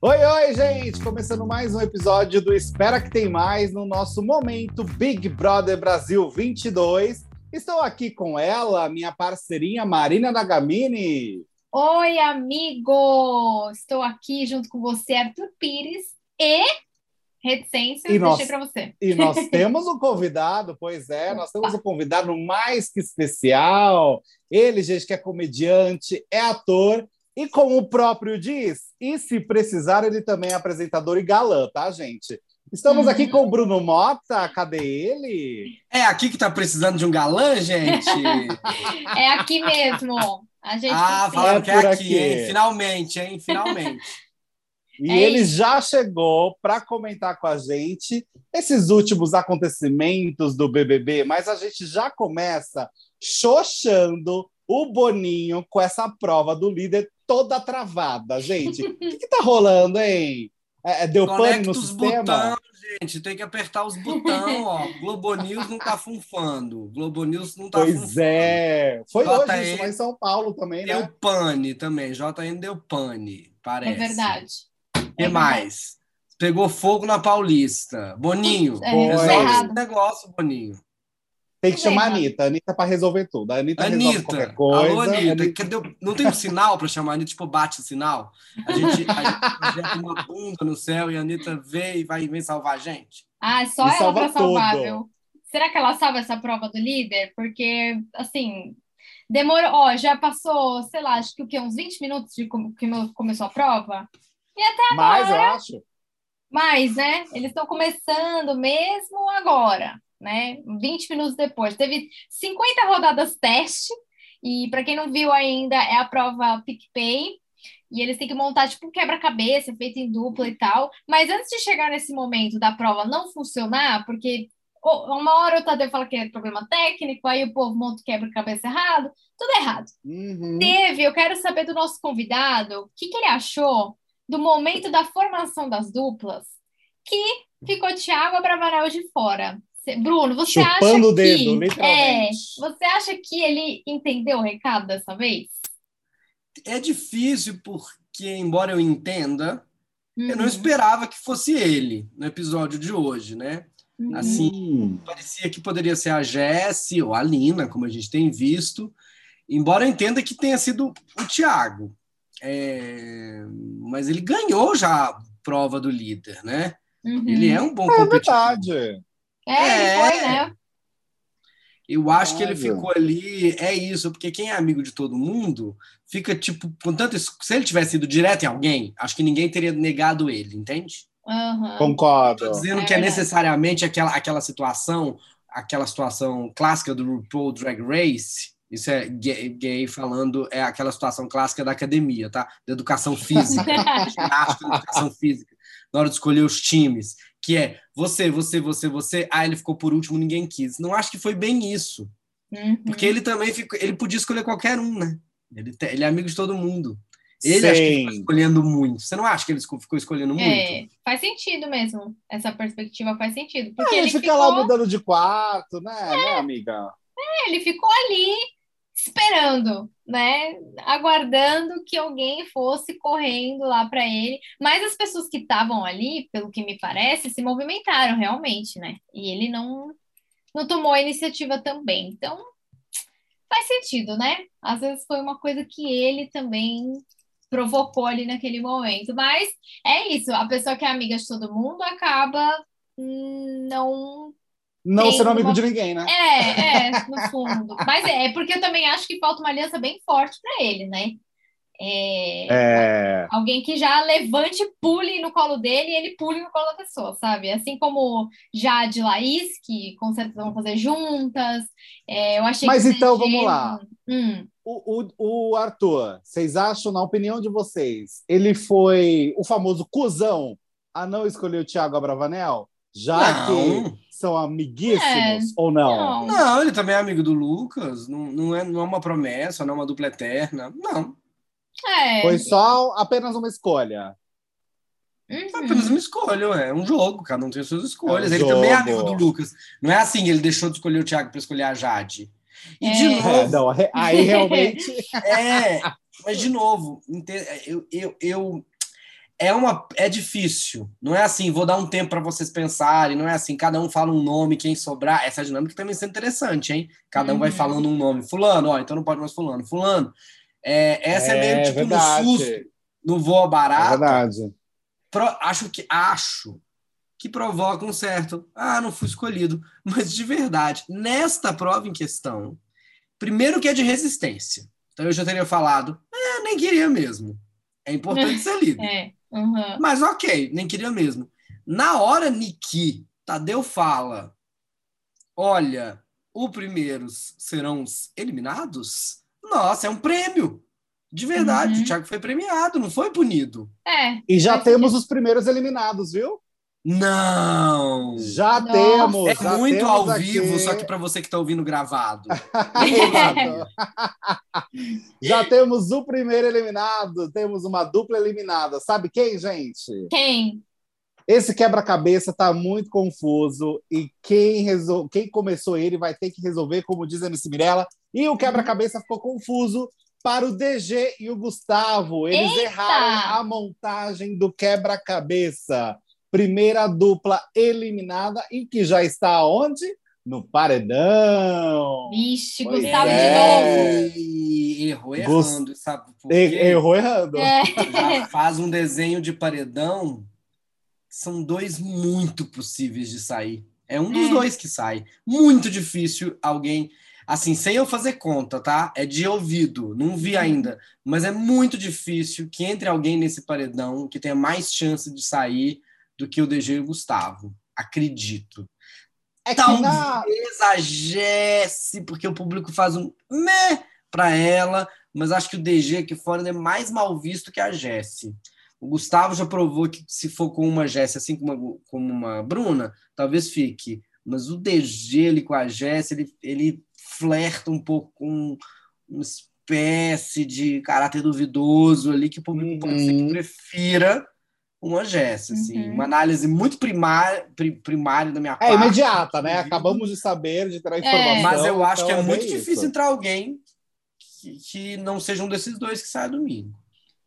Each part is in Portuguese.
Oi, oi, gente! Começando mais um episódio do Espera que Tem Mais no nosso momento Big Brother Brasil 22. Estou aqui com ela, minha parceirinha Marina Nagamini. Oi, amigo! Estou aqui junto com você, Arthur Pires e reticência, E deixei nós- para você. E nós temos um convidado, pois é, nós temos um convidado mais que especial. Ele, gente, que é comediante, é ator e, como o próprio diz, e se precisar, ele também é apresentador e galã, tá, gente? Estamos Uhum. aqui com o Bruno Mota, cadê ele? É aqui que tá precisando de um galã, gente? É aqui mesmo. A gente ah, falaram que é aqui, aqui. hein? Finalmente, hein? Finalmente. E É ele isso. já chegou para comentar com a gente esses últimos acontecimentos do BBB, mas a gente já começa xoxando o Boninho com essa prova do líder toda travada, gente. O que, que tá rolando, hein? É, é, deu pane Conecta no os sistema? botões, gente. Tem que apertar os botões, ó. Globo News não tá funfando. Globo News não tá Pois funfando. é. Foi Bota hoje isso lá em São Paulo também, Deu né? pane também. JN deu pane, parece. É verdade. O que mais? Pegou fogo na Paulista. Boninho, É, resolve errado. esse negócio, Boninho. Tem que Tudo chamar a. Anitta. A Anitta para resolver tudo. A Anitta, resolve Anitta, qualquer coisa. alô, Anitta, Anitta- cadê não tem um sinal para chamar a Anitta, tipo, bate o sinal? A gente, a gente projeta uma bunda no céu e a Anitta vê e vai vem salvar a gente? Ah, só E ela salva para salvar, tudo. viu? Será que ela salva essa prova do líder? Porque, assim, demorou. Ó, já passou, sei lá, acho que o quê? Uns 20 minutos de como- começou a prova? Mas eu acho. Mas, né, eles estão começando mesmo agora, né? 20 minutos depois. Teve 50 rodadas teste, e para quem não viu ainda, é a prova PicPay, e eles têm que montar tipo um quebra-cabeça feito em dupla e tal. Mas antes de chegar nesse momento da prova não funcionar, porque uma hora o Tadeu fala que é problema técnico, aí o povo monta o quebra-cabeça errado, tudo errado. Uhum. Teve, eu quero saber do nosso convidado, o que, que ele achou do momento da formação das duplas, que ficou Thiago Abravanel de fora. Bruno, você acha Chupando o que dedo, é, literalmente. você acha que ele entendeu o recado dessa vez? É difícil porque, embora eu entenda, eu não Uhum, esperava que fosse ele no episódio de hoje, né? uhum. assim, Hum. Parecia que poderia ser a Jessie ou a Lina, como a gente tem visto, embora eu entenda que tenha sido o Thiago. É, Mas ele ganhou já a prova do líder, né? Uhum. Ele é um bom É competidor. verdade. É, ele É. foi, né? Eu acho que ele ficou ali, é isso, porque quem é amigo de todo mundo fica tipo, com tanto. es- Se ele tivesse ido direto em alguém, acho que ninguém teria negado ele, entende? Aham. Concordo. Tô dizendo É que é necessariamente aquela, aquela situação, aquela situação clássica do RuPaul Drag Race. Isso é gay, gay falando, é aquela situação clássica da academia, tá? Da educação física, ginástica, educação física, na hora de escolher os times, que é você, você, você, você, ah, ele ficou por último, ninguém quis. Não acho que foi bem isso. Uhum. Porque ele também ficou, ele podia escolher qualquer um, né? Ele, te- ele é amigo de todo mundo. Ele acho que ficou Sim. escolhendo muito. Você não acha que ele ficou escolhendo muito? É, faz sentido mesmo. Essa perspectiva faz sentido. Porque É, ele fica ficou... lá mudando de quarto, né, né, amiga? ele ficou ali esperando, né? Aguardando que alguém fosse correndo lá para ele. Mas as pessoas que estavam ali, pelo que me parece, se movimentaram realmente, né? E ele não, não tomou a iniciativa também. Então, faz sentido, né? Às vezes foi uma coisa que ele também provocou ali naquele momento. Mas é isso, a pessoa que é amiga de todo mundo acaba hum, não Não Tem sendo amigo uma- de ninguém, né? é, é, no fundo. Mas é, é porque eu também acho que falta uma aliança bem forte para ele, né? É, É. Alguém que já levante, pule no colo dele e ele pule no colo da pessoa, sabe? Assim como Jade e Laís, que com certeza vão fazer juntas. É, eu achei Mas então, vamos lá. Hum, O, o, o Arthur, vocês acham, na opinião de vocês, ele foi o famoso cuzão a não escolher o Thiago Abravanel? Já Não. que são amiguíssimos É, ou não? não. Não, ele também é amigo do Lucas. Não, não, é, não é uma promessa, não é uma dupla eterna. Não. É. Foi só apenas uma escolha. Uhum. É apenas uma escolha, é um jogo, cada um tem as suas escolhas. É um ele também é jogo. amigo do Lucas. Não é assim, ele deixou de escolher o Thiago para escolher a Jade. E É. de É, novo, não, aí realmente. é. Mas, de novo, eu, eu, eu, é, uma, é difícil. Não é assim, vou dar um tempo para vocês pensarem, não é assim, cada um fala um nome, quem sobrar. Essa dinâmica também é interessante, hein? Cada um uhum. vai falando um nome. Fulano, ó, então não pode mais fulano. Fulano. É, essa é, é meio tipo verdade. no susto, no voo barato. É verdade. Pro, acho que acho que provoca um certo, ah, não fui escolhido. Mas de verdade, nesta prova em questão, primeiro que é de resistência. Então eu já teria falado, é, nem queria mesmo. É importante ser líder. É, uhum. Mas ok, nem queria mesmo. Na hora Niki, Tadeu fala, olha, os primeiros serão os eliminados? Nossa, é um prêmio. De verdade, uhum. o Thiago foi premiado, não foi punido. É. E já temos os primeiros eliminados, viu? Não! Já Nossa. temos! É já muito temos ao aqui. vivo, só que para você que está ouvindo gravado. já temos o primeiro eliminado, temos uma dupla eliminada. Sabe quem, gente? Quem? Esse quebra-cabeça está muito confuso e quem, resol... quem começou ele vai ter que resolver, como diz a MC Mirella. E o quebra-cabeça ficou confuso para o DG e o Gustavo. Eles Eita! erraram a montagem do quebra-cabeça primeira dupla eliminada e que já está onde? No paredão. Vixe, Pois Gustavo é. de novo. E errou errando, sabe por quê? Errou errando. É. Já faz um desenho de paredão. São dois muito possíveis de sair. É um dos É. dois que sai. Muito difícil alguém. Assim, sem eu fazer conta, tá? É de ouvido, não vi ainda. Mas é muito difícil que entre alguém nesse paredão que tenha mais chance de sair do que o DG e o Gustavo. Acredito. É na... Talvez a Jesse, porque o público faz um meh pra ela, mas acho que o DG aqui fora é mais mal visto que a Jesse. O Gustavo já provou que se for com uma Jesse, assim como uma, como uma Bruna, talvez fique. Mas o DG ele com a Jesse, ele, ele flerta um pouco com uma espécie de caráter duvidoso ali que o público pode ser que Uhum. prefira uma assim. Uhum. Uma análise muito primária, pri- primária da minha É parte. imediata, né? inclusive. Acabamos de saber, de ter a É. informação. Mas eu acho que é então muito bem difícil isso. entrar alguém que, que não seja um desses dois que sai domingo.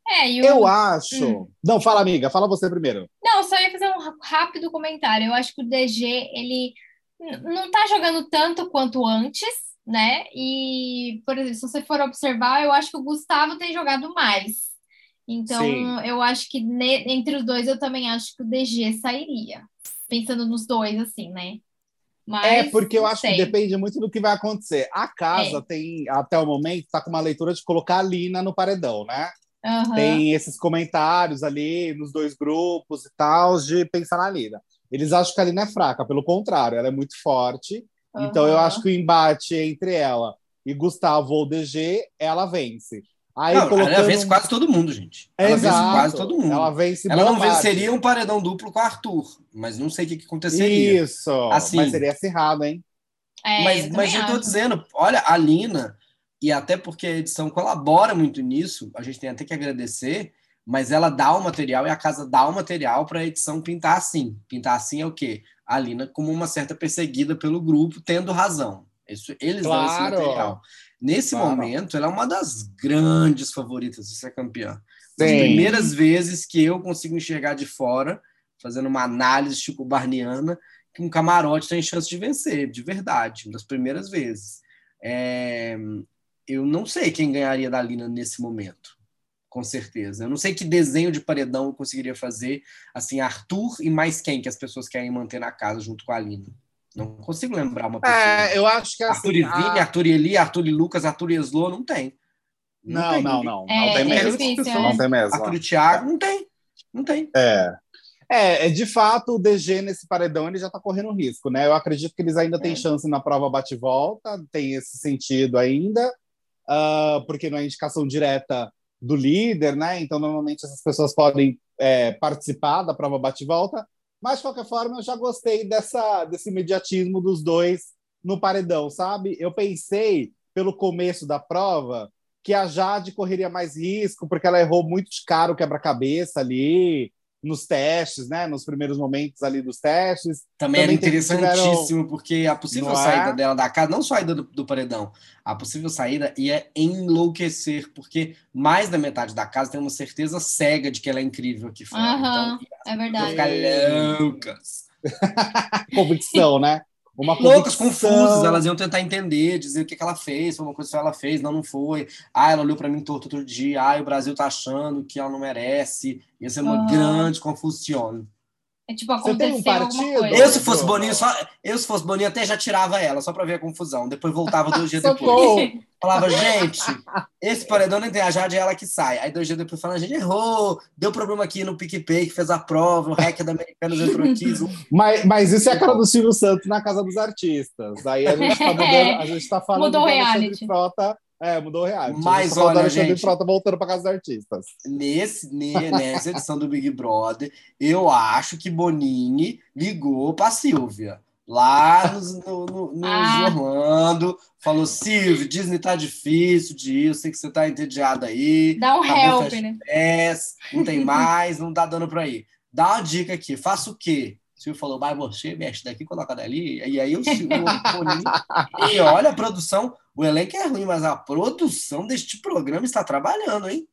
É, e o- Eu acho. Hum. Não, fala, amiga, fala você primeiro. Não, só ia fazer um rápido comentário. Eu acho que o DG, ele não tá jogando tanto quanto antes, né? E, por exemplo, se você for observar, eu acho que o Gustavo tem jogado mais. Então, Sim. eu acho que ne- entre os dois, eu também acho que o DG sairia. Pensando nos dois, assim, né? Mas, é, porque eu acho sei. que depende muito do que vai acontecer. A casa É. tem, até o momento, tá com uma leitura de colocar a Lina no paredão, né? Aham. Tem esses comentários ali nos dois grupos e tal, de pensar na Lina. Eles acham que a Lina é fraca, pelo contrário, ela é muito forte. Então eu acho que o embate entre ela e Gustavo ou DG, ela vence. Aí Não, colocando... Ela vence quase todo mundo, gente. Ela vence Exato. quase todo mundo. Ela Ela, vence não boa parte. venceria um paredão duplo com o Arthur, mas não sei o que, que aconteceria. Isso, Assim. mas seria acirrado, hein? É, mas, eu mas eu tô dizendo, olha, a Lina, e até porque a edição colabora muito nisso, a gente tem até que agradecer, mas ela dá o material e a casa dá o material para a edição pintar assim. Pintar assim é o quê? A Lina como uma certa perseguida pelo grupo, tendo razão. Isso, eles dão esse Claro. material. Nesse Claro. momento, ela é uma das grandes favoritas de ser campeã. As primeiras vezes que eu consigo enxergar de fora, fazendo uma análise tipo barniana, que um camarote tem chance de vencer, de verdade, uma das primeiras vezes. É, eu não sei quem ganharia da Lina nesse momento, com certeza. Eu não sei que desenho de paredão eu conseguiria fazer, assim, Arthur e mais quem que as pessoas querem manter na casa junto com a Lina. Não consigo lembrar uma pessoa. É, eu acho que Arthur assim. e Vini, a- Arthur Eli, Arthur e Lucas, Arthur e Eslo, não tem. Não, tem não, ninguém. não. É, não tem é mesmo. difícil, Não é. tem mesmo. Arthur e Thiago, não tem. Não tem. É. É, é, de fato, o DG nesse paredão ele já está correndo risco, né? Eu acredito que eles ainda têm É. chance na prova bate-volta, tem esse sentido ainda, ah, porque não é indicação direta do líder, né? Então, normalmente essas pessoas podem é, participar da prova bate-volta, mas de qualquer forma, eu já gostei dessa, desse imediatismo dos dois no paredão, sabe? Eu pensei, pelo começo da prova, que a Jade correria mais risco, porque ela errou muito de cara o quebra-cabeça ali, nos testes, né? Nos primeiros momentos ali dos testes. Também, Também era interessantíssimo, tiveram... porque a possível não saída é? dela da casa, não só a saída do, do, paredão, a possível saída ia enlouquecer, porque mais da metade da casa tem uma certeza cega de que ela é incrível aqui fora. Uhum, então, é verdade. Ficar loucas. Convicção, né? Uma Loucas, confusas, elas iam tentar entender, dizer o que, que ela fez, foi uma coisa que ela fez, não, não foi. Ah, ela olhou para mim torto outro dia, ah, o Brasil tá achando que ela não merece. Ia ser uma grande confusão. É tipo, aconteceu um partido, Eu, se fosse Boninho, só, eu, se fosse Boninho, até já tirava ela, só para ver a confusão. Depois voltava dois dias depois. Falava, gente, esse paredão nem tem a Jade, é ela que sai. Aí dois dias depois falando, a gente errou, deu problema aqui no PicPay, que fez a prova, o hacker da Americanas entrou aqui. mas, mas isso é a cara do Silvio Santos na Casa dos Artistas. Aí a gente tá, mudando, a gente tá falando Mudou do reality. Frota é, mudou o reality. Mas olha, Alexandre gente, Frota voltando para casa dos artistas. Nesse, nessa edição do Big Brother, eu acho que Bonini ligou para Silvia. Lá no, no, no ah. Orlando, falou: Silvio, Disney tá difícil disso, sei que você tá entediado aí. Dá um help, né? Pés, não tem mais, não tá dando para ir. Dá uma dica aqui: faça o quê? Silvio falou, vai você, mexe daqui, coloca dali. E aí o Silvio, e olha a produção, o elenco é ruim, mas a produção deste programa está trabalhando, hein?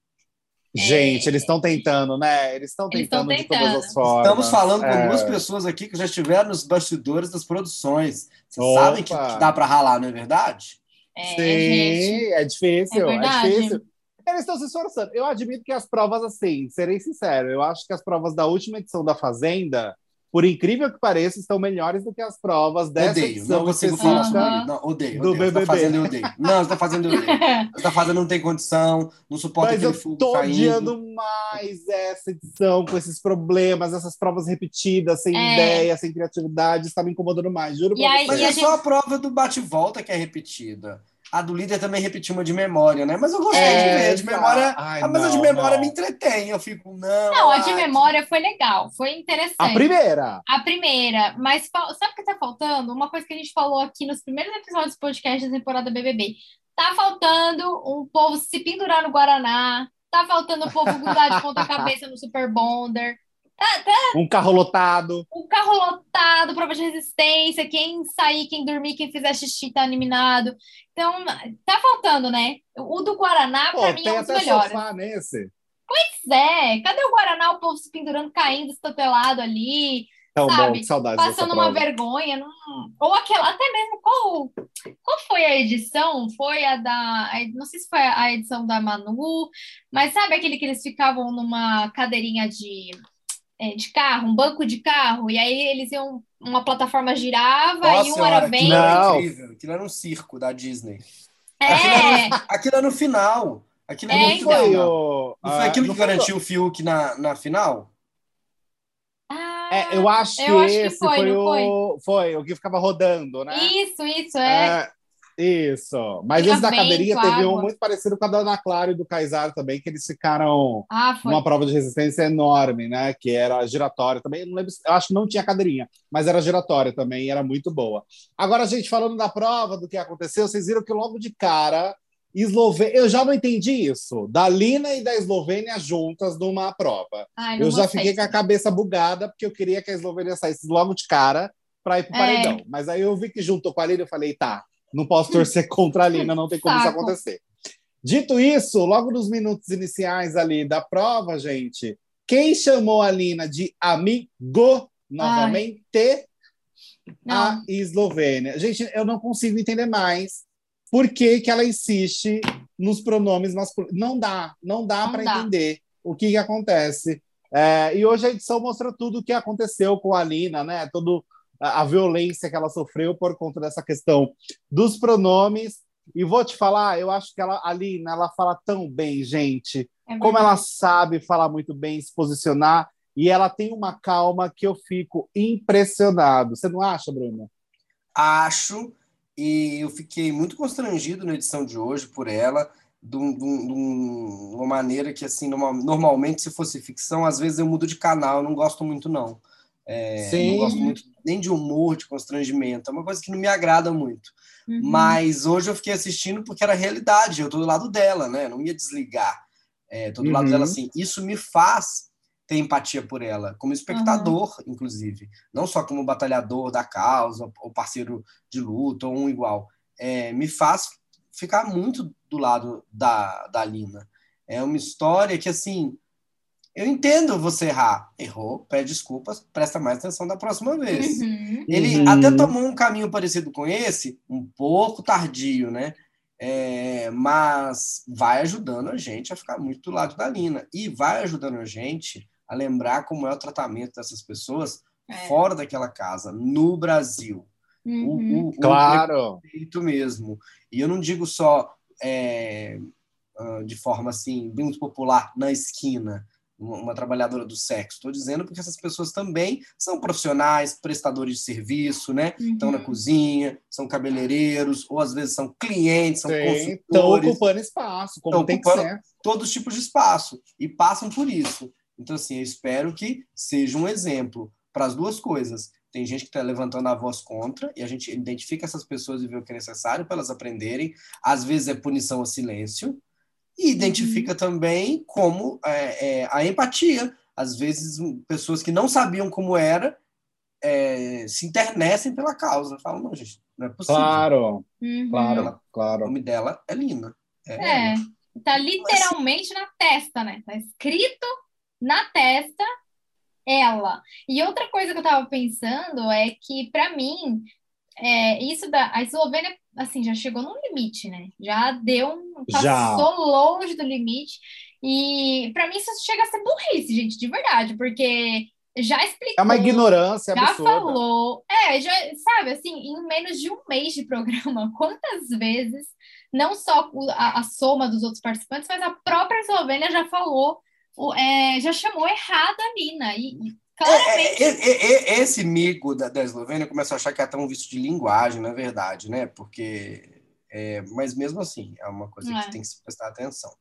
Gente, eles estão tentando, né? Eles estão tentando, tentando, de todas as formas. Estamos falando com é... duas pessoas aqui que já estiveram nos bastidores das produções. Vocês Opa. sabem que, que dá para ralar, não é verdade? É, Sim, gente. é difícil, é, é difícil. Eles estão se esforçando. Eu admito que as provas, assim, serei sincero, eu acho que as provas da última edição da Fazenda por incrível que pareça, estão melhores do que as provas dessa odeio, edição não consigo falar sobre Não, odeio, do odeio. BBB. Você tá fazendo, eu odeio. Não, você está fazendo, eu odeio. Você está fazendo, não tem condição, não suporta Mas aquele eu tô odiando mais essa edição, com esses problemas, essas provas repetidas, sem é. ideia, sem criatividade, está me incomodando mais, juro e aí, Mas é gente... só a prova do bate-volta que é repetida. A do líder também repetiu uma de memória, né? Mas eu gostei é, de ver. De memória. Ai, ah, mas não, a de memória não. me entretém. Eu fico, não. Não, a de memória foi legal, foi interessante. A primeira. A primeira. Mas sabe o que tá faltando? Uma coisa que a gente falou aqui nos primeiros episódios do podcast da temporada BBB. Tá faltando um povo se pendurar no Guaraná. Tá faltando o povo grudar de ponta cabeça no Super Bonder. Tá, tá. Um carro lotado. Um carro lotado, prova de resistência. Quem sair, quem dormir, quem fizer xixi tá eliminado. Então, tá faltando, né? O do Guaraná, para mim, é um dos melhores. Sofá nesse. Pois é. Cadê o Guaraná? O povo se pendurando, caindo, estatelado ali. Tão sabe? bom, que saudade Passando uma vergonha. Não... Ou aquela, até mesmo, qual, qual foi a edição? Foi a da. Não sei se foi a edição da Manu, mas sabe aquele que eles ficavam numa cadeirinha de é, de carro, um banco de carro, e aí eles iam, uma plataforma girava Nossa, e um era bem. Não. Incrível. Aquilo era um circo da Disney. É. Aquilo era, aquilo era no final. Aquilo é, é muito então. legal. Não foi aquilo que garantiu o Fiuk na, na final? Ah, é, eu acho eu que acho esse que foi, foi o, foi? foi? o que ficava rodando, né? Isso, isso, é. é isso. Mas Fica esse da cadeirinha teve um muito parecido com a da Ana Clara e do Kaysar também, que eles ficaram ah, uma prova de resistência enorme, né? Que era giratória também. Não lembro, eu acho que não tinha cadeirinha, mas era giratória também e era muito boa. Agora, gente, falando da prova, do que aconteceu, vocês viram que logo de cara, Eslovênia. Eu já não entendi isso. Da Lina e da Eslovênia juntas numa prova. Ai, eu já fiquei com a cabeça bugada, porque eu queria que a Eslovênia saísse logo de cara para ir pro é. paredão. Mas aí eu vi que juntou com a Lina, eu falei, tá, não posso torcer contra a Lina, não tem como Saco. isso acontecer. Dito isso, logo nos minutos iniciais ali da prova, gente, quem chamou a Lina de amigo novamente? A Eslovênia. Gente, eu não consigo entender mais por que, que ela insiste nos pronomes masculinos. Não dá, não dá para entender o que, que acontece. É, e hoje a edição mostra tudo o que aconteceu com a Lina, né? Todo a, violência que ela sofreu por conta dessa questão dos pronomes. E vou te falar, eu acho que ela ali, né, ela fala tão bem, gente. É como ela sabe falar muito bem, se posicionar, e ela tem uma calma que eu fico impressionado. Você não acha, Bruna? Acho, e eu fiquei muito constrangido na edição de hoje por ela, de, um, de, um, de uma maneira que, assim, numa, normalmente, se fosse ficção, às vezes eu mudo de canal, eu não gosto muito, não. É, Sim. Não gosto muito nem de humor, de constrangimento. É uma coisa que não me agrada muito. Uhum. Mas hoje eu fiquei assistindo porque era realidade. Eu tô do lado dela, né? Eu não ia desligar. É, tô do uhum. lado dela uhum. assim. Isso me faz ter empatia por ela, como espectador, uhum. inclusive. Não só como batalhador da causa, ou parceiro de luta, ou um igual. É, me faz ficar muito do lado da, da Lina. É uma história que, assim, eu entendo você errar. Errou, pede desculpas, presta mais atenção da próxima vez. Uhum. Ele uhum. até tomou um caminho parecido com esse, um pouco tardio, né? É, mas vai ajudando a gente a ficar muito do lado da Lina. E vai ajudando a gente a lembrar como é o tratamento dessas pessoas é. fora daquela casa, no Brasil. Uhum. O, o, claro. O mesmo. E eu não digo só é, de forma assim, muito popular, na esquina, uma trabalhadora do sexo. Estou dizendo porque essas pessoas também são profissionais, prestadores de serviço, né? Uhum. Estão na cozinha, são cabeleireiros, ou às vezes são clientes, são Sim, consultores. Estão ocupando espaço, como tem que ser. Todos os tipos de espaço e passam por isso. Então, assim, eu espero que seja um exemplo para as duas coisas. Tem gente que está levantando a voz contra, e a gente identifica essas pessoas e vê o que é necessário para elas aprenderem. Às vezes é punição ou silêncio. E identifica uhum. também como é, é, a empatia. Às vezes, pessoas que não sabiam como era é, se internecem pela causa. Falam, não, gente, não é possível. Claro, uhum. claro, claro. O nome dela é Lina. É, é. tá literalmente na testa, né? Tá escrito na testa ela. E outra coisa que eu tava pensando é que, para mim, é, isso da a Eslovênia, assim, já chegou no limite, né? Já deu um. Passou já. longe do limite. E para mim isso chega a ser burrice, gente, de verdade, porque já explicou. É uma ignorância já absurda. Já falou. É, já, sabe, assim, em menos de um mês de programa, quantas vezes, não só a, a soma dos outros participantes, mas a própria Eslovênia já falou é, já chamou errado a Nina. E, claramente. É, é, é, esse mico da, da Eslovênia começa a achar que é até um vício de linguagem, na verdade, né? Porque. mas mesmo assim, é uma coisa que tem que se prestar atenção.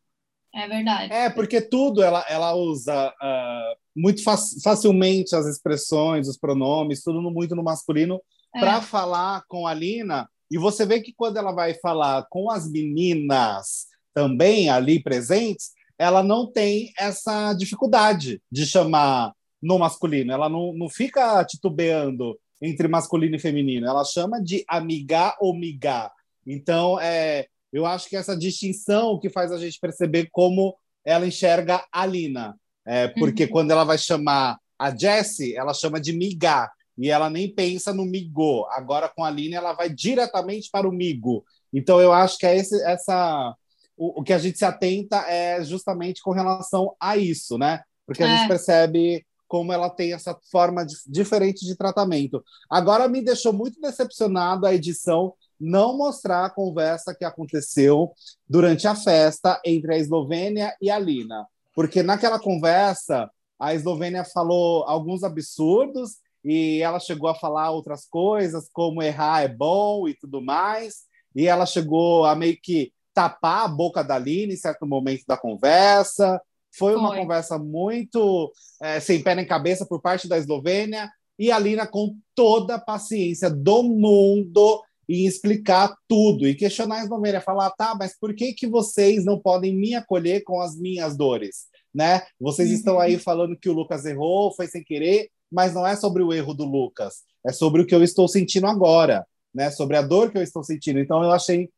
É verdade. É, porque tudo ela, ela usa uh, muito facilmente as expressões, os pronomes, tudo no, muito no masculino, para falar com a Lina. E você vê que quando ela vai falar com as meninas também ali presentes, ela não tem essa dificuldade de chamar no masculino. Ela não, não fica titubeando entre masculino e feminino. Ela chama de amiga ou miga. Então, é, eu acho que essa distinção que faz a gente perceber como ela enxerga a Lina. É, porque uhum. quando ela vai chamar a Jessie, ela chama de miga. E ela nem pensa no migo. Agora, com a Lina, ela vai diretamente para o migo. Então, eu acho que é esse, essa o, o que a gente se atenta é justamente com relação a isso, né? Porque a é. gente percebe como ela tem essa forma de, diferente de tratamento. Agora me deixou muito decepcionado a edição não mostrar a conversa que aconteceu durante a festa entre a Eslovênia e a Lina, porque naquela conversa a Eslovênia falou alguns absurdos e ela chegou a falar outras coisas, como errar é bom e tudo mais, e ela chegou a meio que tapar a boca da Aline em certo momento da conversa. Foi, Foi. uma conversa muito é, sem pé nem cabeça por parte da Eslovênia. E a Lina, com toda a paciência do mundo, em explicar tudo e questionar a Eslovênia, falar, tá, mas por que, que vocês não podem me acolher com as minhas dores? Né? Vocês uhum. estão aí falando que o Lucas errou, foi sem querer, mas não é sobre o erro do Lucas, é sobre o que eu estou sentindo agora, né? Sobre a dor que eu estou sentindo. Então eu achei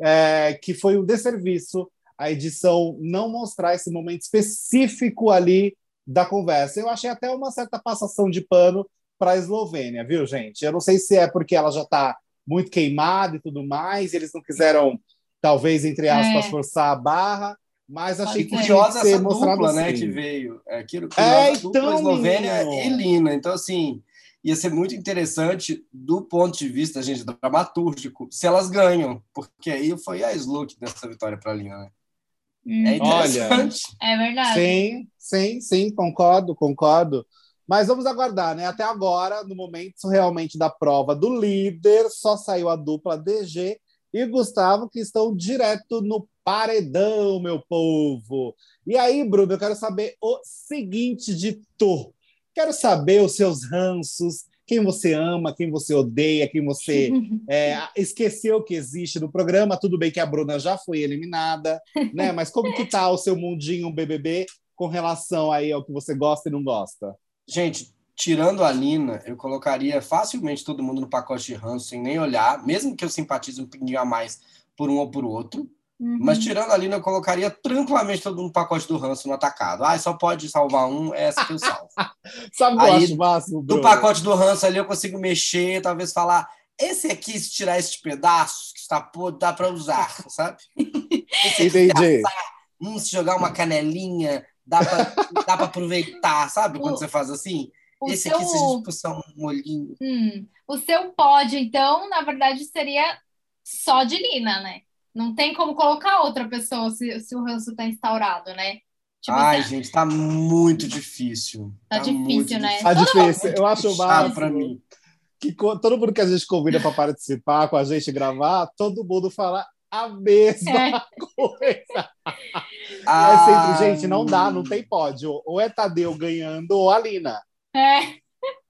é, que foi um desserviço a edição não mostrar esse momento específico ali da conversa. Eu achei até uma certa passação de pano para a Eslovênia, viu, gente? Eu não sei se é porque ela já está muito queimada e tudo mais, eles não quiseram, talvez, entre aspas, é. forçar a barra, mas achei que curiosa essa dupla, né, assim. que veio. É aquilo que é, então, dupla Eslovênia e Lina. Então, assim, ia ser muito interessante do ponto de vista, gente, dramatúrgico, se elas ganham, porque aí foi a Sluk dessa vitória para a Lina, né? Hum. É interessante. Olha, é verdade. Sim, sim, sim, concordo, concordo. Mas vamos aguardar, né? Até agora, no momento realmente da prova do líder, só saiu a dupla DG e Gustavo, que estão direto no paredão, meu povo. E aí, Bruno, eu quero saber o seguinte de tu. Quero saber os seus ranços, quem você ama, quem você odeia, quem você é, esqueceu que existe no programa. Tudo bem que a Bruna já foi eliminada, né? Mas como que tá o seu mundinho BBB com relação aí ao que você gosta e não gosta? Gente, tirando a Lina, eu colocaria facilmente todo mundo no pacote de ranço sem nem olhar, mesmo que eu simpatize um pouquinho a mais por um ou por outro. Uhum. Mas tirando a Lina, eu colocaria tranquilamente todo mundo no pacote do ranço no atacado. Ah, só pode salvar um, é essa que eu salvo. Sabe o acho máximo, Do pacote do ranço ali eu consigo mexer, talvez falar, esse aqui, se tirar esses pedaços que está podre, dá para usar, sabe? Esse Entendi. Hum, se jogar uma canelinha, dá para aproveitar, sabe? Quando o, você faz assim. Esse seu... aqui, se a gente puxar um molhinho. Hum, o seu pódio, então, na verdade, seria só de Lina, né? Não tem como colocar outra pessoa se, se o ranço está instaurado, né? Tipo, Ai, assim, gente, tá muito difícil. Tá, tá difícil, né? Tá difícil. Eu acho mais para mim que todo mundo que a gente convida para participar com a gente gravar, todo mundo fala a mesma é. coisa. Ah, é sempre, gente, não dá, não tem pódio. Ou é Tadeu ganhando ou a Lina. É.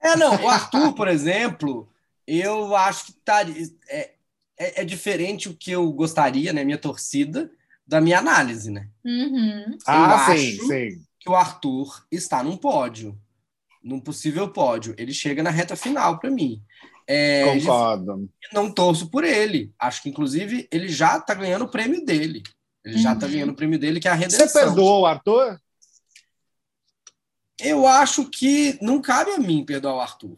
É, não. O Arthur, por exemplo, eu acho que tá, é, é, é diferente o que eu gostaria, né? Minha torcida, da minha análise, né? Uhum. Ah, sim, sim. Que o Arthur está num pódio num possível pódio. Ele chega na reta final para mim. É, Concordo. Não torço por ele. Acho que, inclusive, ele já está ganhando o prêmio dele. Ele uhum. já está ganhando o prêmio dele, que é a redenção. Você perdoou o Arthur? Eu acho que não cabe a mim perdoar o Arthur.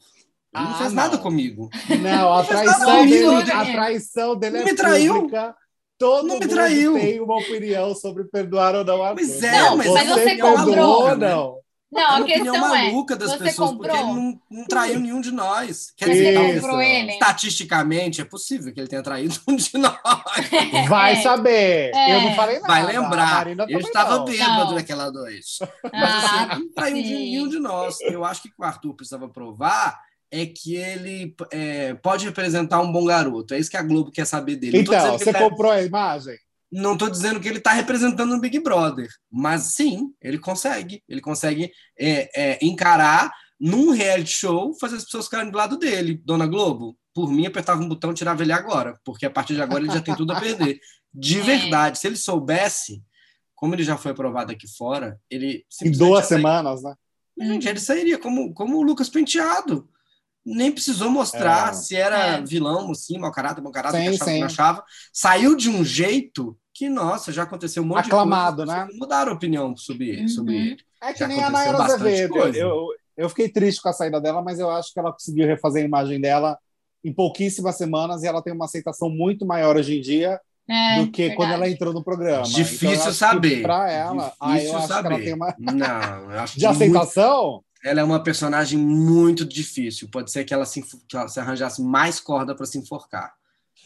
Ele ah, não fez não. nada comigo. Não, a traição, dele, a traição dele não é me traiu. Pública. Todo não me traiu. tem uma opinião sobre perdoar ou não Arthur. Pois é, mas, mas você, você perdoou ou não? Não, a, a questão maluca é, das pessoas, comprou? porque ele não, não, traiu nenhum de nós. Quer dizer, comprou ele. Estatisticamente, é possível que ele tenha traído um de nós. Vai é. saber. É. Eu não falei nada. Vai lembrar. Eu estava bêbado naquela noite. Mas assim, ah, ele não traiu sim. nenhum de nós. Eu acho que o Arthur precisava provar é que ele é, pode representar um bom garoto. É isso que a Globo quer saber dele. Então, você tá... comprou a imagem? não estou dizendo que ele está representando um Big Brother, mas sim, ele consegue. Ele consegue é, é, encarar num reality show, fazer as pessoas ficarem do lado dele. Dona Globo, por mim, apertava um botão e tirava ele agora, porque a partir de agora ele já tem tudo a perder. De é. verdade, se ele soubesse, como ele já foi aprovado aqui fora, ele. Em duas semanas, né? Gente, ele sairia como, como o Lucas Penteado nem precisou mostrar é. se era é. vilão, sim, mau caráter, bom caráter, sim, que achava, sim. que achava. Saiu de um jeito que, nossa, já aconteceu um monte Aclamado, de coisa. né? Mudaram a opinião sobre, uhum. sobre ele. É que já nem a Nayara Azevedo. Eu, eu fiquei triste com a saída dela, mas eu acho que ela conseguiu refazer a imagem dela em pouquíssimas semanas e ela tem uma aceitação muito maior hoje em dia é, do que verdade. quando ela entrou no programa. Difícil então, saber. Para ela, Difícil ah, eu acho saber. que ela tem uma. Não, eu acho de aceitação? Muito ela é uma personagem muito difícil. Pode ser que ela se, que ela se arranjasse mais corda para se enforcar.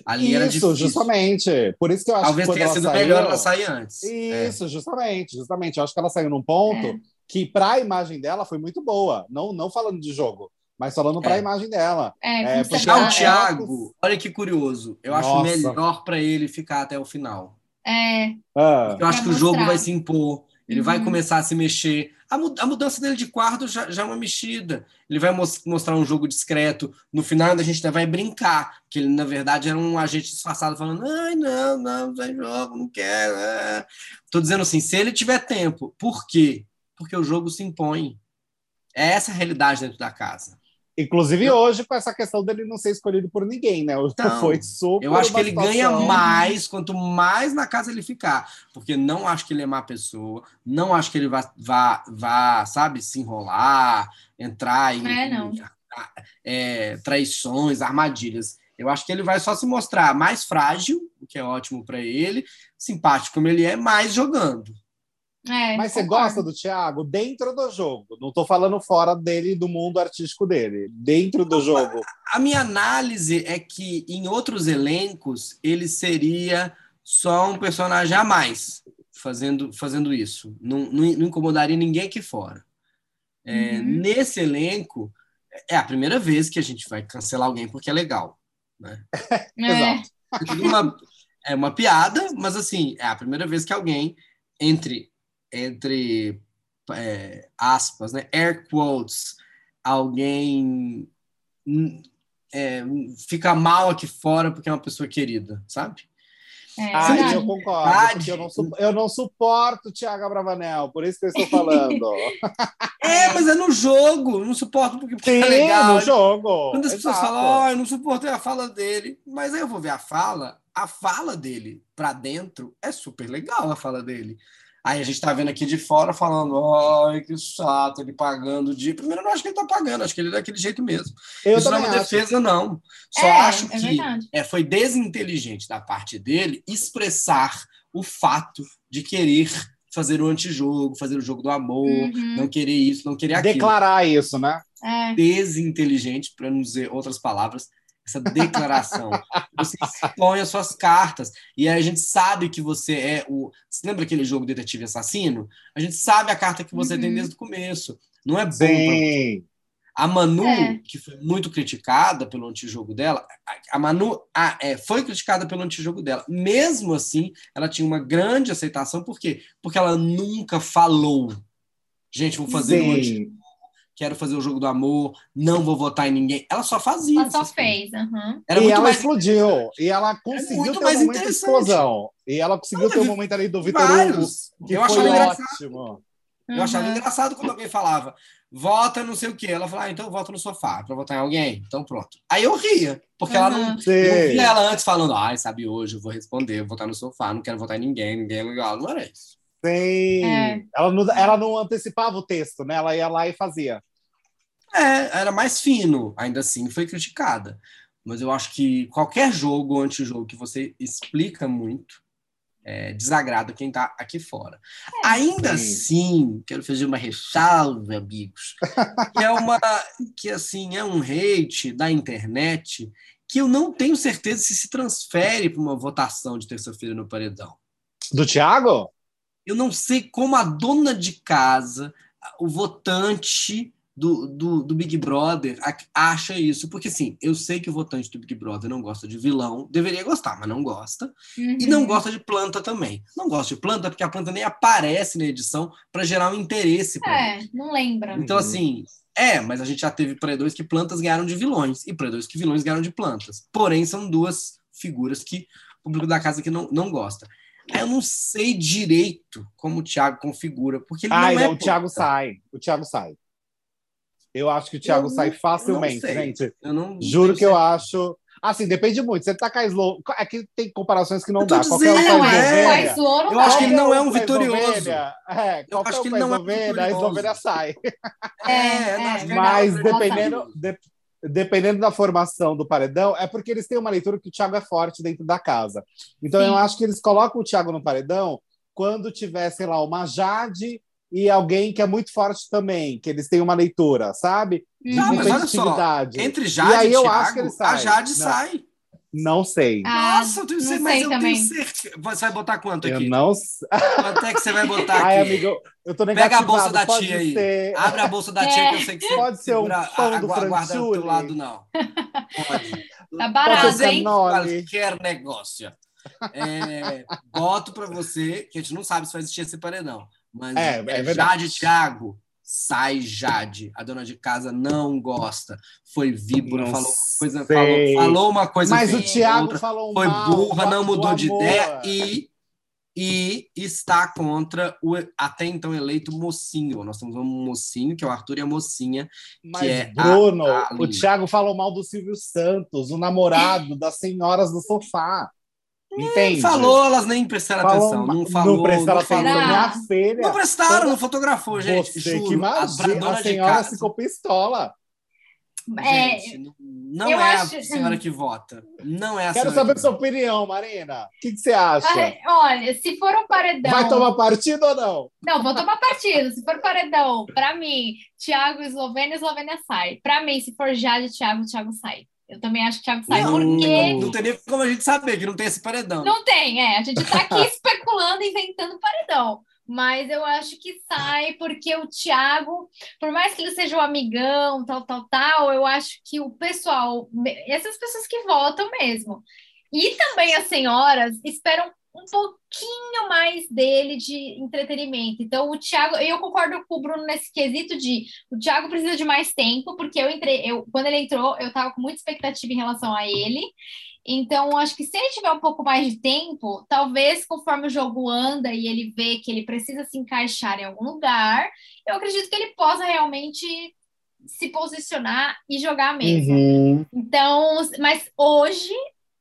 Ali isso, era difícil. justamente. Por isso que eu acho Talvez que tenha sido saiu, melhor ela sair antes. Isso, é. justamente, justamente. Eu acho que ela saiu num ponto é. que, para a imagem dela, foi muito boa. Não, não falando de jogo, mas falando para a é. imagem dela. É, é porque o Thiago, olha que curioso. Eu Nossa. acho melhor para ele ficar até o final. É. Ah. Eu acho que mostrar. o jogo vai se impor. Ele uhum. vai começar a se mexer. A, mudança dele de quarto já, já, é uma mexida. Ele vai mos mostrar um jogo discreto. No final, a gente vai brincar, que ele, na verdade, era um agente disfarçado falando: ai, não, não, não tem jogo, não quero. É. Tô dizendo assim: se ele tiver tempo, por quê? Porque o jogo se impõe. É essa a realidade dentro da casa. Inclusive hoje, com essa questão dele não ser escolhido por ninguém, né? Então, Foi super. Eu acho que ele situação... ganha mais quanto mais na casa ele ficar. Porque não acho que ele é má pessoa, não acho que ele vá, vá, vá sabe, se enrolar, entrar em, é, em é, traições, armadilhas. Eu acho que ele vai só se mostrar mais frágil, o que é ótimo para ele, simpático como ele é, mais jogando. É, Mas você gosta do Thiago dentro do jogo? Não estou falando fora dele, do mundo artístico dele. Dentro do jogo. A minha análise é que em outros elencos ele seria só um personagem a mais fazendo, fazendo isso. Não, não, não incomodaria ninguém aqui fora. É, uhum. Nesse elenco, é a primeira vez que a gente vai cancelar alguém porque é legal. Né? Exato. É uma, é uma piada, mas assim, é a primeira vez que alguém entre entre é, aspas, né, air quotes, alguém é, fica mal aqui fora porque é uma pessoa querida, sabe? É, Ah, eu concordo, porque eu não, eu não suporto o Thiago Abravanel, por isso que eu estou falando. É, mas é no jogo, não suporto porque Sim, é legal. no jogo. Quando as pessoas exato. falam, oh, eu não suportei a fala dele, mas aí eu vou ver a fala, a fala dele pra dentro é super legal a fala dele. Aí a gente tá vendo aqui de fora falando, ai, que chato, ele pagando de. Primeiro, eu não acho que ele tá pagando, acho que ele é daquele jeito mesmo. eu Isso não é uma acho. defesa, não. Só É, acho é que é, foi desinteligente da parte dele expressar o fato de querer fazer o antijogo, fazer o jogo do amor, Uhum. não querer isso, não querer aquilo Declarar isso, né? É. desinteligente, para não dizer outras palavras, essa declaração. você expõe as suas cartas. E aí a gente sabe que você é o. Você lembra aquele jogo Detetive Assassino? A gente sabe a carta que você Uhum. tem desde o começo. Não é bom pra Sim. a Manu, É. que foi muito criticada pelo antijogo dela, a- Manu a- é, foi criticada pelo antijogo dela. Mesmo assim, ela tinha uma grande aceitação. Por quê? Porque ela nunca falou. Gente, vou fazer um anti Sim. Quero fazer o jogo do amor, não vou votar em ninguém. Ela só fazia. Ela só fez. aham. Era e muito ela mais explodiu. E ela conseguiu muito ter mais um momento de interessante. explosão. E ela conseguiu ter um momento ali do Vitor Hugo, que Eu foi achava engraçado. ótimo. Eu achava Uhum. engraçado quando alguém falava, vota não sei o quê. Ela falava, ah, então eu voto no sofá para votar em alguém. Então pronto. Aí eu ria, porque ela não, Uhum. eu não Sim. via ela antes falando, ai, sabe, hoje eu vou responder, eu vou votar no sofá, não quero votar em ninguém, ninguém é legal. Não era isso. Sim. É. Ela, não, ela não antecipava o texto, né? Ela ia lá e fazia. É, era mais fino, ainda assim, foi criticada. Mas eu acho que qualquer jogo ou antijogo que você explica muito é, desagrada quem tá aqui fora. Ainda Sim. assim, quero fazer uma ressalva, amigos, que é uma que assim é um hate da internet que eu não tenho certeza se se transfere para uma votação de terça-feira no paredão. Do Thiago? Eu não sei como a dona de casa, o votante do, do, do Big Brother acha isso. Porque, assim, eu sei que o votante do Big Brother não gosta de vilão, deveria gostar, mas não gosta. E Uhum. não gosta de planta também. Não gosta de planta porque a planta nem aparece na edição para gerar um interesse. pra É, não lembra. então, assim, é, mas a gente já teve predadores que plantas ganharam de vilões e predadores que vilões ganharam de plantas. Porém, são duas figuras que o público da casa que não, não gosta. Eu não sei direito como o Thiago configura, porque ele Ah, não é não, o Thiago sai. O Thiago sai. Eu acho que o Thiago Eu sai não- facilmente, eu gente. Eu não Juro que eu certeza. acho. Assim, depende muito. Você tá com a Slow. É que tem comparações que não Eu dá. Qualquer um dizendo, não, faz é. é. Eu acho que ele não. não é um Qualquer vitorioso. É, Eu qualquer acho que um ele não é um Eslovênia, a vitorioso. Eslovênia sai. É, É, é. Mas é dependendo, vitorioso. de- dependendo da formação do paredão, é porque eles têm uma leitura que o Thiago é forte dentro da casa. Então Sim. eu acho que eles colocam o Thiago no paredão quando tiver, sei lá, uma Jade e alguém que é muito forte também, que eles têm uma leitura, sabe? De. Não, mas olha só. Entre Jade E aí eu Thiago, acho que ele a sai. Jade Não. sai. Não sei. Ah, Nossa, eu tenho não certeza, mas sei eu também. tenho certeza. Você vai botar quanto eu aqui? não sei. Quanto é que você vai botar aqui? Ai, amigo, eu tô Pega a bolsa da Pode tia aí. ser- Abre a bolsa da É. tia que eu sei que você Pode ser um pão do guarda do teu lado, não. Pode. Tá barato, hein? Qualquer negócio. É, boto pra você, que a gente não sabe se vai existir esse paredão. Mas É, é verdade. Jade Thiago, sai Jade. A dona de casa não gosta. Foi víbora, falou coisa, falou, falou uma coisa. Mas o fez Thiago outra. falou foi mal burra, não do mudou de amor. ideia e, e está contra o até então eleito mocinho. Nós temos um mocinho, que é o Arthur, e a mocinha. Mas, é a- Bruno, a o Lina. Thiago falou mal do Silvio Santos, o namorado das senhoras do sofá. Entende? Falou, elas nem prestaram Falou atenção. Não falou. Não prestaram não atenção. Minha filha. Não prestaram, Toda- não fotografou, gente. Você juro. que a imagina. A de senhora ficou pistola. É, Gente, não- é acho- a senhora que vota. Não é a Quero saber que sua opinião, Marina. O que, que você acha? Olha, se for um paredão. Vai tomar partido ou não? Não, vou tomar partido. Se for paredão, pra mim, Thiago Eslovênia, Eslovênia sai. Pra mim, se for Jade, Thiago, Thiago sai. Eu também acho que Thiago sai, Não, porque não tem nem como a gente saber que não tem esse paredão. não tem, é. A gente tá aqui especulando, inventando paredão. Mas eu acho que sai, porque o Thiago, por mais que ele seja um amigão, tal, tal, tal, eu acho que o pessoal, essas pessoas que votam mesmo, e também as senhoras, esperam um pouquinho mais dele de entretenimento. Então, o Thiago, eu concordo com o Bruno nesse quesito de o Thiago precisa de mais tempo, porque eu entrei, eu, quando ele entrou, eu tava com muita expectativa em relação a ele. Então, acho que se ele tiver um pouco mais de tempo, talvez conforme o jogo anda e ele vê que ele precisa se encaixar em algum lugar, eu acredito que ele possa realmente se posicionar e jogar mesa. Uhum. Então, mas hoje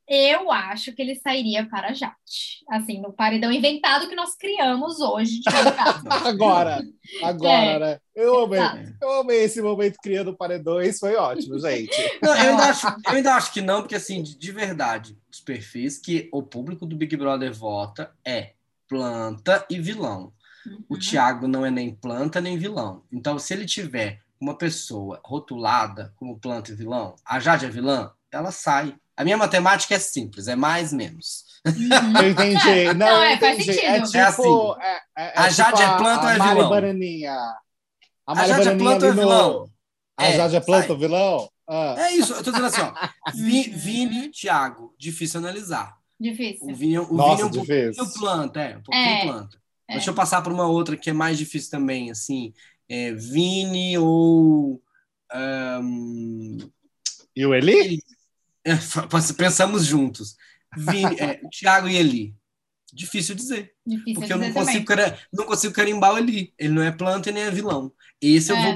eu acho que ele sairia para Jate. Assim, no paredão inventado que nós criamos hoje. Agora, agora, É. né? Eu amei, Exato. eu amei esse momento criando paredões, foi ótimo, gente. Não, eu, ainda acho, eu ainda acho que não, porque assim, de, de verdade, os perfis que o público do Big Brother vota é planta e vilão. O Uhum. Thiago não é nem planta nem vilão. Então, se ele tiver uma pessoa rotulada como planta e vilão, a Jade é vilã, ela sai. A minha matemática é simples, é mais menos. Uhum. Eu entendi. Não, Não, é, faz entendi. sentido. É É tipo. assim. é- é- é A tipo Jade é planta ou é vilão? Bananinha. A A Mari Jade é planta ou é vilão? A É, Jade é planta ou vilão? Ah. É isso, eu tô dizendo assim, ó. Vi- Vini Thiago, difícil analisar. Difícil. O Vini, o Nossa, Vini é um difícil. pouquinho planta, é, um pouquinho É, planta. é. Deixa eu passar para uma outra que é mais difícil também, assim. É Vini ou. ahn, E o Eli? É, pensamos juntos. Vini, é, Thiago e Eli. Difícil dizer. Difícil Porque eu não dizer consigo, também. cara- não consigo carimbar o Eli. Ele não é planta e nem é vilão. Esse eu É. vou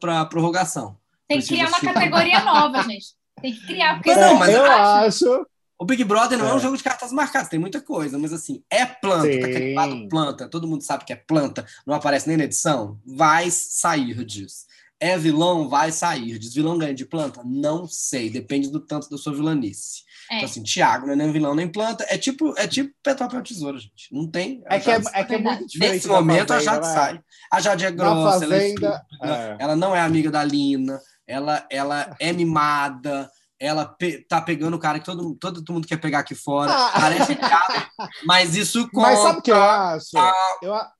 para a prorrogação. Tem que criar uma categoria nova, gente. Tem que criar, porque não, mas eu acha- acho. O Big Brother não é. É. um jogo de cartas marcadas, tem muita coisa, mas assim, é planta, tá Sim. carimbado planta, todo mundo sabe que é planta, não aparece nem na edição, vai sair disso. É vilão, vai sair disso. Vilão ganha de planta? Não sei, depende do tanto da sua vilanice. É. Então, assim, Thiago não é nem vilão nem planta, é tipo, é tipo pé papel tesoura, gente. Não tem. É que é, Já- é que é muito diferente. Nesse momento a Fazenda, Jade né? sai. A Jade é grossa, ela é Fazenda. estúpida, é. ela não é amiga da Lina, ela, ela é mimada, ela pe- tá pegando o cara que todo, todo, mundo quer pegar aqui fora. Ah. Parece piada, mas isso conta. Mas sabe o que eu acho? Ah. Eu, a-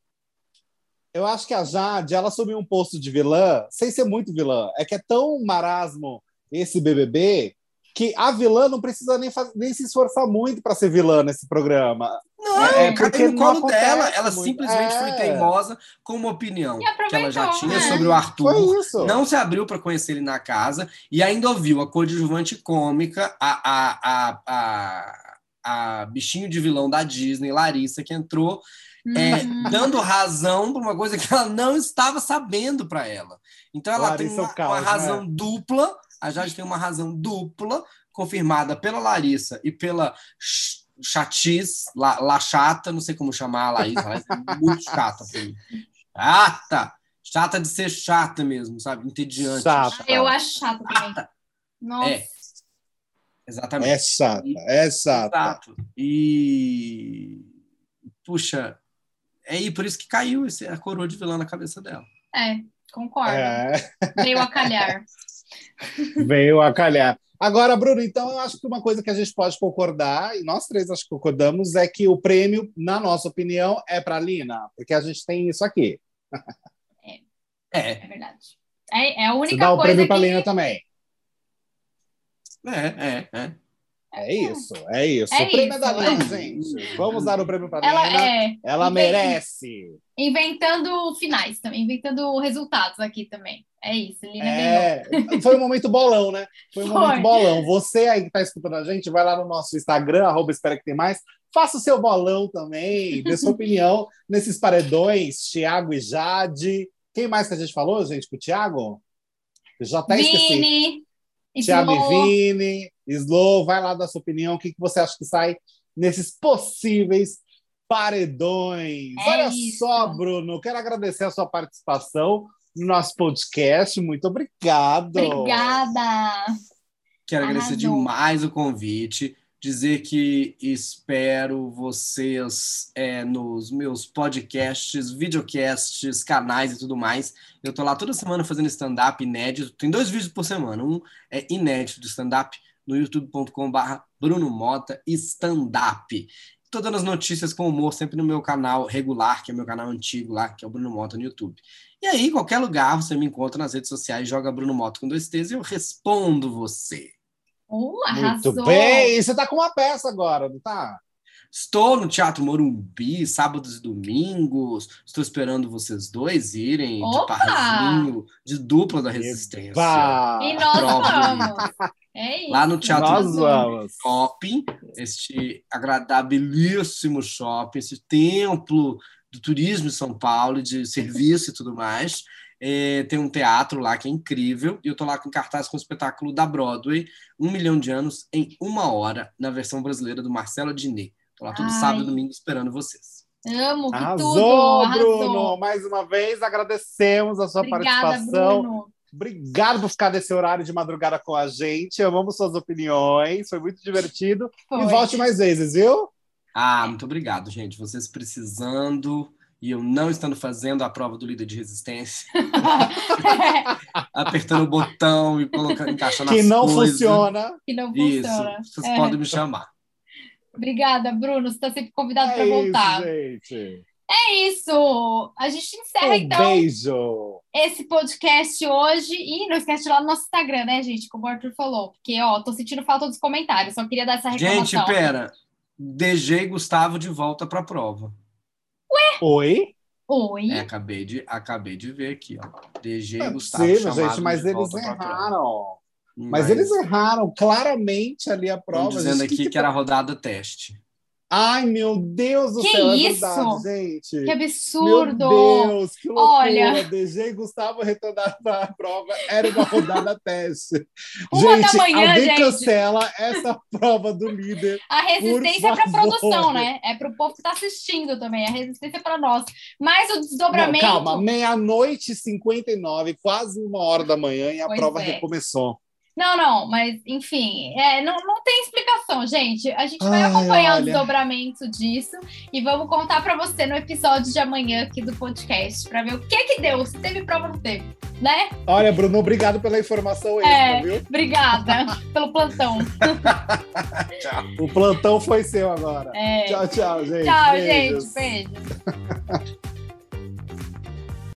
eu acho que a Jade, ela assumiu um posto de vilã, sem ser muito vilã. É que é tão marasmo esse BBB que a vilã não precisa nem, faz- nem se esforçar muito para ser vilã nesse programa. Não, É, caiu porque no não colo dela. Ela muito. simplesmente É. foi teimosa com uma opinião que ela já tinha né? sobre o Arthur. Foi isso. Não se abriu para conhecer ele na casa e ainda ouviu a coadjuvante cômica, a, a, a, a, a bichinho de vilão da Disney, Larissa, que entrou é, Uhum. dando razão para uma coisa que ela não estava sabendo para ela. Então ela Larissa tem é uma, caos, uma né? razão dupla, a Jade tem uma razão dupla, confirmada pela Larissa e pela ch- chatice, la, la chata, não sei como chamar a Laís, a Laís é muito chata pra mim. Chata! Chata de ser chata mesmo, sabe? Entediante. Chata. Eu acho chato também. Nossa. É. Exatamente. É chata, é. Exato. E. Puxa, é aí por isso que caiu esse, a coroa de vilã na cabeça dela. É, concordo. É, Veio a calhar. veio a calhar. Agora, Bruno, então eu acho que uma coisa que a gente pode concordar, e nós três acho que concordamos, é que o prêmio, na nossa opinião, é para a Lina, porque a gente tem isso aqui. É, É verdade. É, é a Você única dá o coisa prêmio que... para a Lina também. É, é, é. É isso, é isso. É o prêmio é isso, da Lina, é. gente. Vamos dar o prêmio para a Ela Lina. é Ela Inventa- merece. inventando finais também, inventando resultados aqui também. É isso, Lina ganhou. É, foi um momento bolão, né? Foi um Foi. momento bolão. Você aí que está escutando a gente, vai lá no nosso Instagram, arroba espera que tem mais. Faça o seu bolão também, dê sua opinião nesses paredões, Thiago e Jade. Quem mais que a gente falou, gente, com o Thiago? Eu já até esqueci. Vini, Thiago Slow. e Vini, Slow, vai lá dar sua opinião. O que, que você acha que sai nesses possíveis paredões? É Olha isso. só, Bruno, quero agradecer a sua participação no nosso podcast. Muito obrigado. Obrigada. Quero agradecer Arrasou. demais o convite, dizer que espero vocês é, nos meus podcasts, videocasts, canais e tudo mais. Eu tô lá toda semana fazendo stand-up inédito. Tem dois vídeos por semana. Um é inédito de stand-up no youtube.com.br Bruno Mota stand-up. Tô dando as notícias com humor sempre no meu canal regular, que é meu canal antigo lá, que é o Bruno Mota no YouTube. E aí, em qualquer lugar, você me encontra nas redes sociais, joga Bruno Mota com dois T's e eu respondo você. Uh, arrasou. Muito bem. E você tá com uma peça agora, não tá? Estou no Teatro Morumbi, sábados e domingos. Estou esperando vocês dois irem Opa! de parzinho, de dupla da resistência. E nós Prova vamos. É isso. Lá no Teatro vamos. Shopping, este agradabilíssimo shopping, esse templo do turismo de São Paulo, de serviço e tudo mais. É, tem um teatro lá que é incrível, e eu tô lá com cartaz com o espetáculo da Broadway, Um Milhão de Anos em Uma Hora, na versão brasileira do Marcelo Diné. Tô lá todo Ai. sábado e domingo esperando vocês. Amo que Arrasou, tudo. Bruno! Arrasou. Mais uma vez, agradecemos a sua Obrigada, participação. Bruno. Obrigado por ficar nesse horário de madrugada com a gente. Amamos suas opiniões, foi muito divertido. Foi. E volte mais vezes, viu? Ah, muito obrigado, gente. Vocês precisando e eu não estando fazendo a prova do líder de resistência, apertando o botão e colocando, encaixando que as não coisas. funciona. que não Isso, funciona. vocês É. podem me chamar. Obrigada, Bruno. Você está sempre convidado É para voltar. isso, gente. É isso. A gente encerra, Um então, beijo. esse podcast hoje. E não esquece de ir lá no nosso Instagram, né, gente? Como o Arthur falou. Porque, ó, tô sentindo falta dos comentários. Só queria dar essa Gente, reclamação. pera. DG e Gustavo de volta para a prova. Oi? Oi. É, acabei de, acabei de ver aqui, ó. DG e é Gustavo chamados gente, mas eles erraram. Mas eles erraram claramente ali a Estão prova. dizendo gente. aqui que, era rodada teste. Ai, meu Deus do Que céu, é isso? verdade, gente. Que Meu absurdo. Deus, que loucura! Olha. DG e Gustavo retornaram para a prova. Era uma rodada teste. Uma gente, da manhã, alguém gente. cancela essa prova do líder. A resistência é para produção, né? É para o povo que está assistindo também. A resistência é para nós. Mas o Não, desdobramento. calma, meia-noite e 59, quase uma hora da manhã, e a Pois prova é. recomeçou. Não, não, mas enfim, é, não, não tem explicação, gente. A gente vai Ai, acompanhar o olha. desdobramento disso e vamos contar para você no episódio de amanhã aqui do podcast para ver o que que deu, se teve prova ou não teve, né? Olha, Bruno, obrigado pela informação extra, É. viu? Obrigada pelo plantão. O plantão foi seu agora. É. Tchau, tchau, gente. Tchau, Beijos. gente. Beijo.